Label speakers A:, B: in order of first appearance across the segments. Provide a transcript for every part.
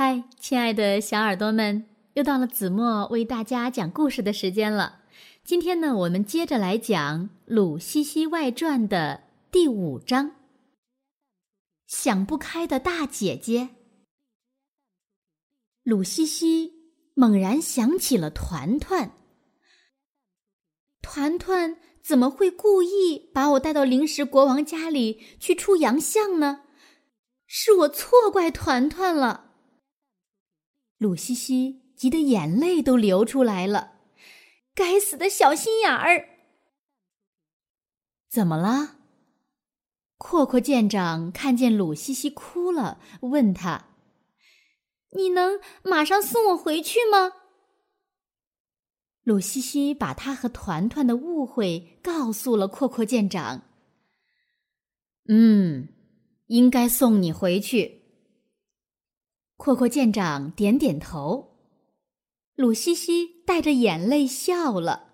A: 嗨，亲爱的小耳朵们，又到了子墨为大家讲故事的时间了。今天呢，我们接着来讲《鲁西西外传》的第五章。想不开的大姐姐，鲁西西猛然想起了团团。团团怎么会故意把我带到临时国王家里去出洋相呢？是我错怪团团了。鲁西西急得眼泪都流出来了，该死的小心眼儿！怎么了？阔阔舰长看见鲁西西哭了，问他：“你能马上送我回去吗？”鲁西西把他和团团的误会告诉了阔阔舰长。嗯，应该送你回去。阔阔舰长点点头，鲁西西带着眼泪笑了。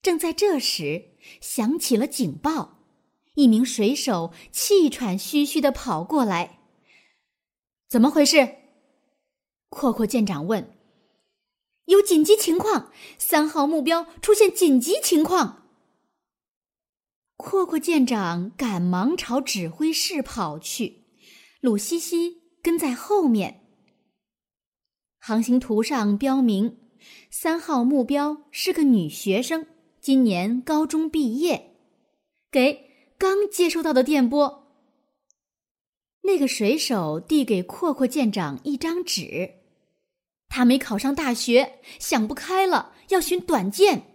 A: 正在这时，响起了警报，一名水手气喘吁吁的跑过来。怎么回事？阔阔舰长问。有紧急情况，三号目标出现紧急情况。阔阔舰长赶忙朝指挥室跑去，鲁西西。跟在后面。航行图上标明，三号目标是个女学生，今年高中毕业。给刚接收到的电波。那个水手递给阔阔舰长一张纸，他没考上大学，想不开了，要寻短见。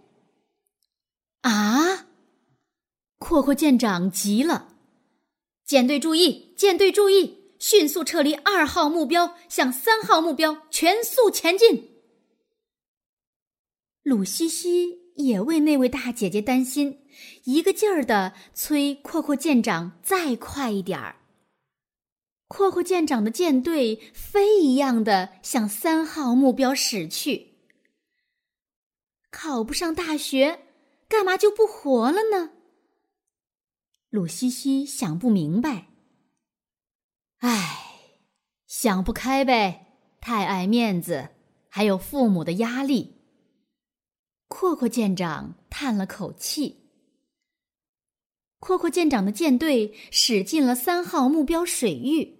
A: 啊！阔阔舰长急了，舰队注意，舰队注意！迅速撤离二号目标，向三号目标全速前进。鲁西西也为那位大姐姐担心，一个劲儿的催阔阔舰长再快一点儿。阔阔舰长的舰队飞一样的向三号目标驶去。考不上大学，干嘛就不活了呢？鲁西西想不明白。唉，想不开呗，太爱面子，还有父母的压力。阔阔舰长叹了口气。阔阔舰长的舰队驶进了三号目标水域，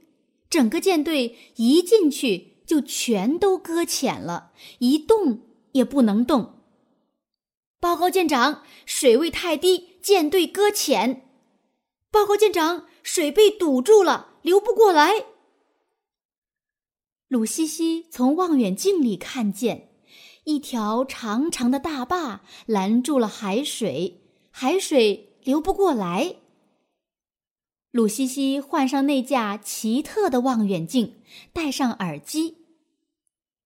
A: 整个舰队一进去就全都搁浅了，一动也不能动。报告舰长，水位太低，舰队搁浅。报告舰长，水被堵住了。流不过来。鲁西西从望远镜里看见，一条长长的大坝拦住了海水，海水流不过来。鲁西西换上那架奇特的望远镜，戴上耳机。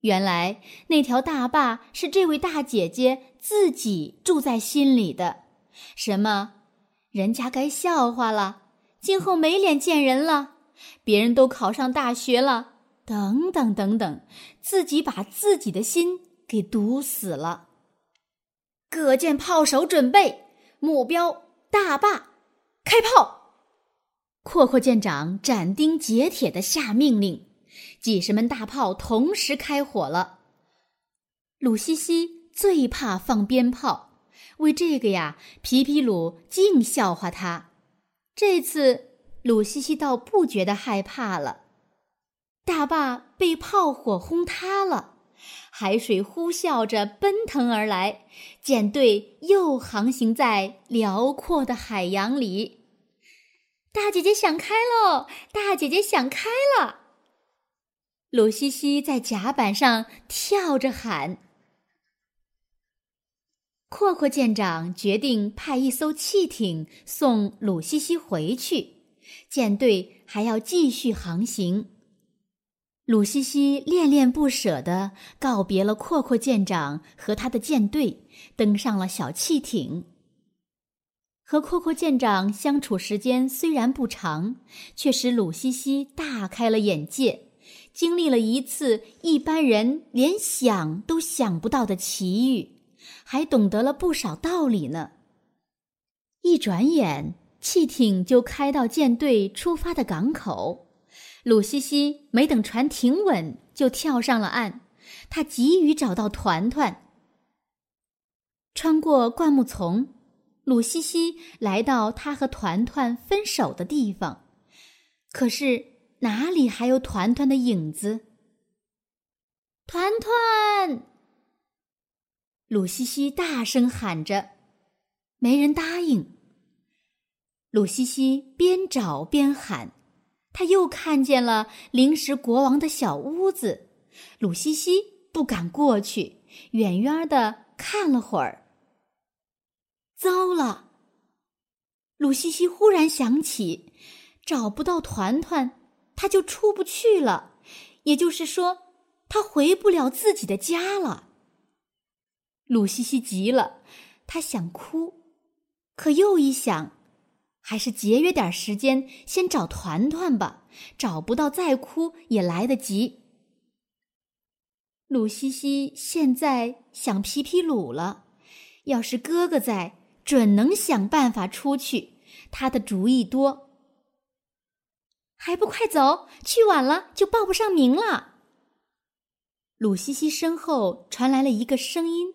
A: 原来那条大坝是这位大姐姐自己住在心里的。什么？人家该笑话了，今后没脸见人了。别人都考上大学了，等等等等，自己把自己的心给堵死了。各舰炮手准备，目标大坝，开炮！阔阔舰长斩钉截铁的下命令，几十门大炮同时开火了。鲁西西最怕放鞭炮，为这个呀，皮皮鲁净笑话他。这次。鲁西西倒不觉得害怕了，大坝被炮火轰塌了，海水呼啸着奔腾而来，舰队又航行在辽阔的海洋里。大姐姐想开喽！大姐姐想开了！鲁西西在甲板上跳着喊。阔阔舰长决定派一艘汽艇送鲁西西回去。舰队还要继续航行。鲁西西恋恋不舍地告别了阔阔舰长和他的舰队，登上了小汽艇。和阔阔舰长相处时间虽然不长，却使鲁西西大开了眼界，经历了一次一般人连想都想不到的奇遇，还懂得了不少道理呢。一转眼。汽艇就开到舰队出发的港口，鲁西西没等船停稳，就跳上了岸。他急于找到团团。穿过灌木丛，鲁西西来到他和团团分手的地方。可是哪里还有团团的影子？团团！鲁西西大声喊着，没人答应。鲁西西边找边喊。他又看见了灵石国王的小屋子，鲁西西不敢过去，远远的看了会儿。糟了！鲁西西忽然想起，找不到团团，他就出不去了，也就是说，他回不了自己的家了。鲁西西急了，他想哭，可又一想。还是节约点时间，先找团团吧。找不到再哭也来得及。鲁西西现在想皮皮鲁了，要是哥哥在，准能想办法出去。他的主意多，还不快走？去晚了就报不上名了。鲁西西身后传来了一个声音。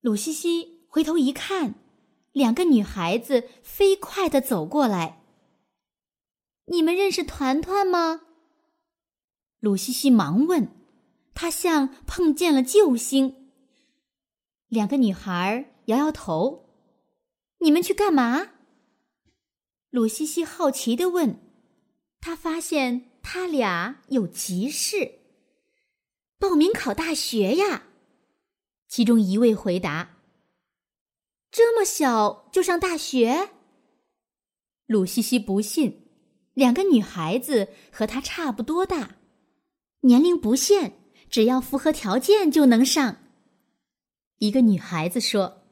A: 鲁西西回头一看。两个女孩子飞快的走过来。你们认识团团吗？鲁西西忙问。他像碰见了救星。两个女孩摇摇头。你们去干嘛？鲁西西好奇的问。他发现他俩有急事。报名考大学呀。其中一位回答。这么小就上大学？鲁西西不信，两个女孩子和她差不多大，年龄不限，只要符合条件就能上。一个女孩子说：“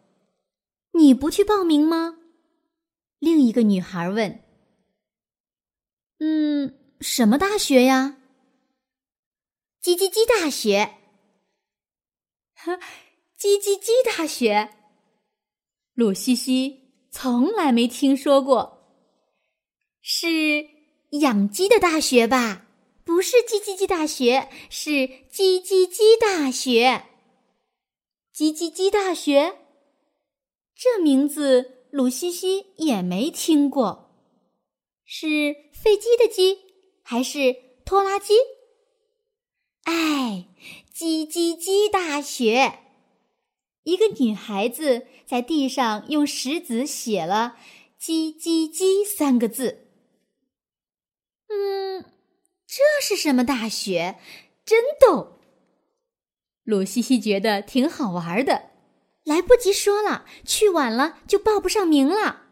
A: 你不去报名吗？”另一个女孩问：“嗯，什么大学呀？”“叽叽叽大学。”“呵，叽叽叽大学。”鲁西西从来没听说过，是养鸡的大学吧？不是叽叽叽大学，是叽叽叽大学。叽叽叽大学，这名字鲁西西也没听过。是飞机的机，还是拖拉机？哎，叽叽叽大学。一个女孩子在地上用石子写了“叽叽叽”三个字。嗯，这是什么大学？真逗！鲁西西觉得挺好玩的。来不及说了，去晚了就报不上名了。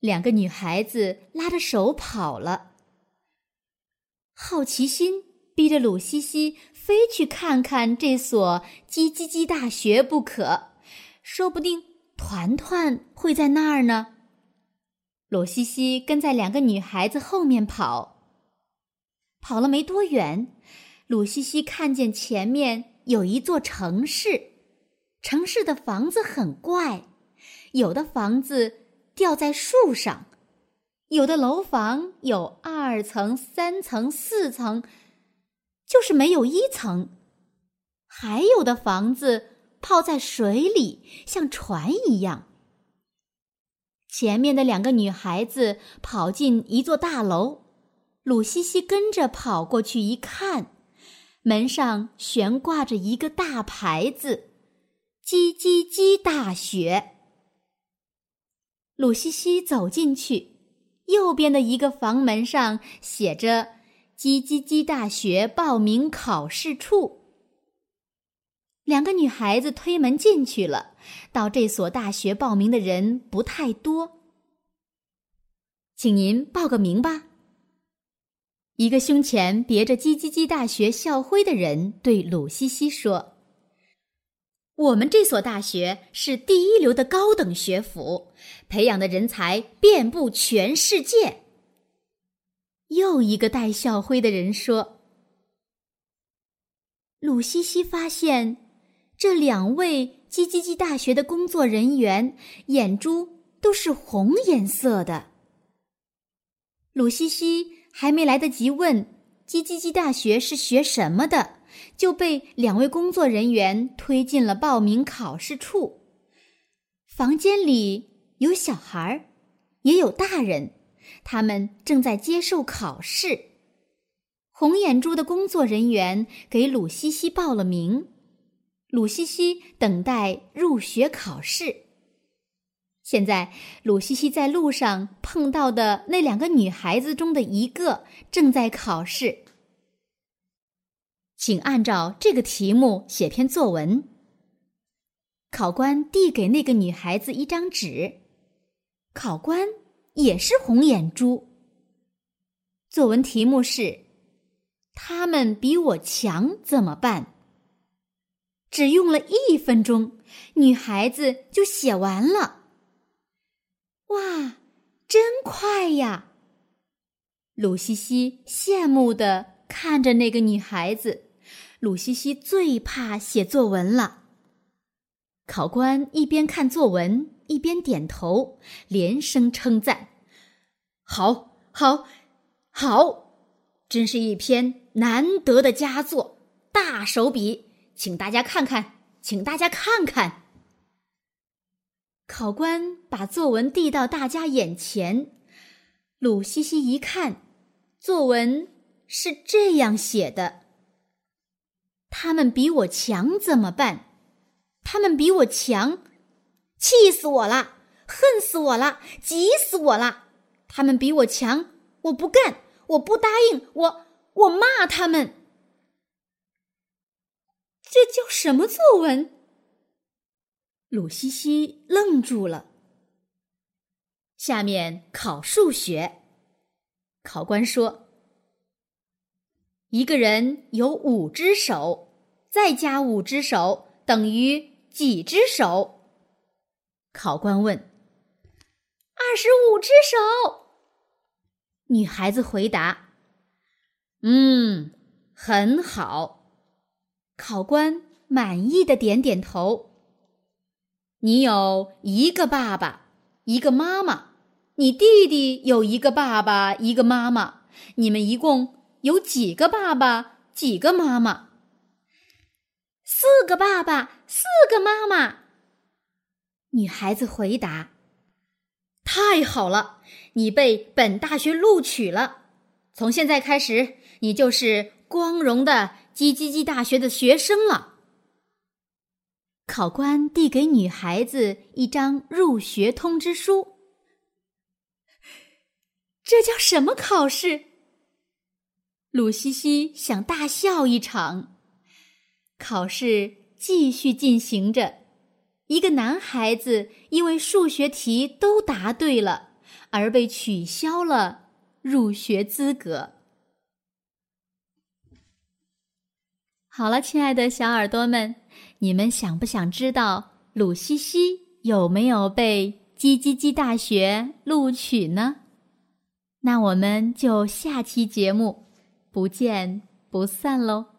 A: 两个女孩子拉着手跑了。好奇心逼着鲁西西。非去看看这所叽叽叽大学不可，说不定团团会在那儿呢。鲁西西跟在两个女孩子后面跑，跑了没多远，鲁西西看见前面有一座城市，城市的房子很怪，有的房子吊在树上，有的楼房有二层、三层、四层。就是没有一层，还有的房子泡在水里，像船一样。前面的两个女孩子跑进一座大楼，鲁西西跟着跑过去一看，门上悬挂着一个大牌子“叽叽叽大学”。鲁西西走进去，右边的一个房门上写着。叽叽叽大学报名考试处。两个女孩子推门进去了。到这所大学报名的人不太多，请您报个名吧。一个胸前别着叽叽叽大学校徽的人对鲁西西说：“我们这所大学是第一流的高等学府，培养的人才遍布全世界。”又一个戴校徽的人说：“鲁西西发现，这两位叽叽叽大学的工作人员眼珠都是红颜色的。鲁西西还没来得及问叽叽叽大学是学什么的，就被两位工作人员推进了报名考试处。房间里有小孩儿，也有大人，他们正在接受考试。红眼珠的工作人员给鲁西西报了名，鲁西西等待入学考试。现在，鲁西西在路上碰到的那两个女孩子中的一个正在考试，请按照这个题目写篇作文。考官递给那个女孩子一张纸，考官也是红眼珠。作文题目是：“他们比我强怎么办？”只用了一分钟，女孩子就写完了。哇，真快呀！鲁西西羡慕的看着那个女孩子。鲁西西最怕写作文了。考官一边看作文，一边点头，连声称赞：“好，好，好！真是一篇难得的佳作，大手笔，请大家看看，请大家看看。”考官把作文递到大家眼前，鲁西西一看，作文是这样写的：“他们比我强怎么办？他们比我强，气死我了，恨死我了，急死我了！他们比我强，我不干，我不答应，我我骂他们。这叫什么作文？”鲁西西愣住了。下面考数学，考官说：“一个人有五只手，再加五只手等于几只手？”考官问。“二十五只手。”女孩子回答。“嗯，很好。”考官满意的点点头。你有一个爸爸，一个妈妈；你弟弟有一个爸爸，一个妈妈。你们一共有几个爸爸，几个妈妈？四个爸爸，四个妈妈。女孩子回答：“太好了，你被本大学录取了。从现在开始，你就是光荣的叽叽叽大学的学生了。”考官递给女孩子一张入学通知书。这叫什么考试？鲁西西想大笑一场。考试继续进行着，一个男孩子因为数学题都答对了，而被取消了入学资格。好了，亲爱的小耳朵们。你们想不想知道鲁西西有没有被叽叽叽大学录取呢？那我们就下期节目不见不散喽！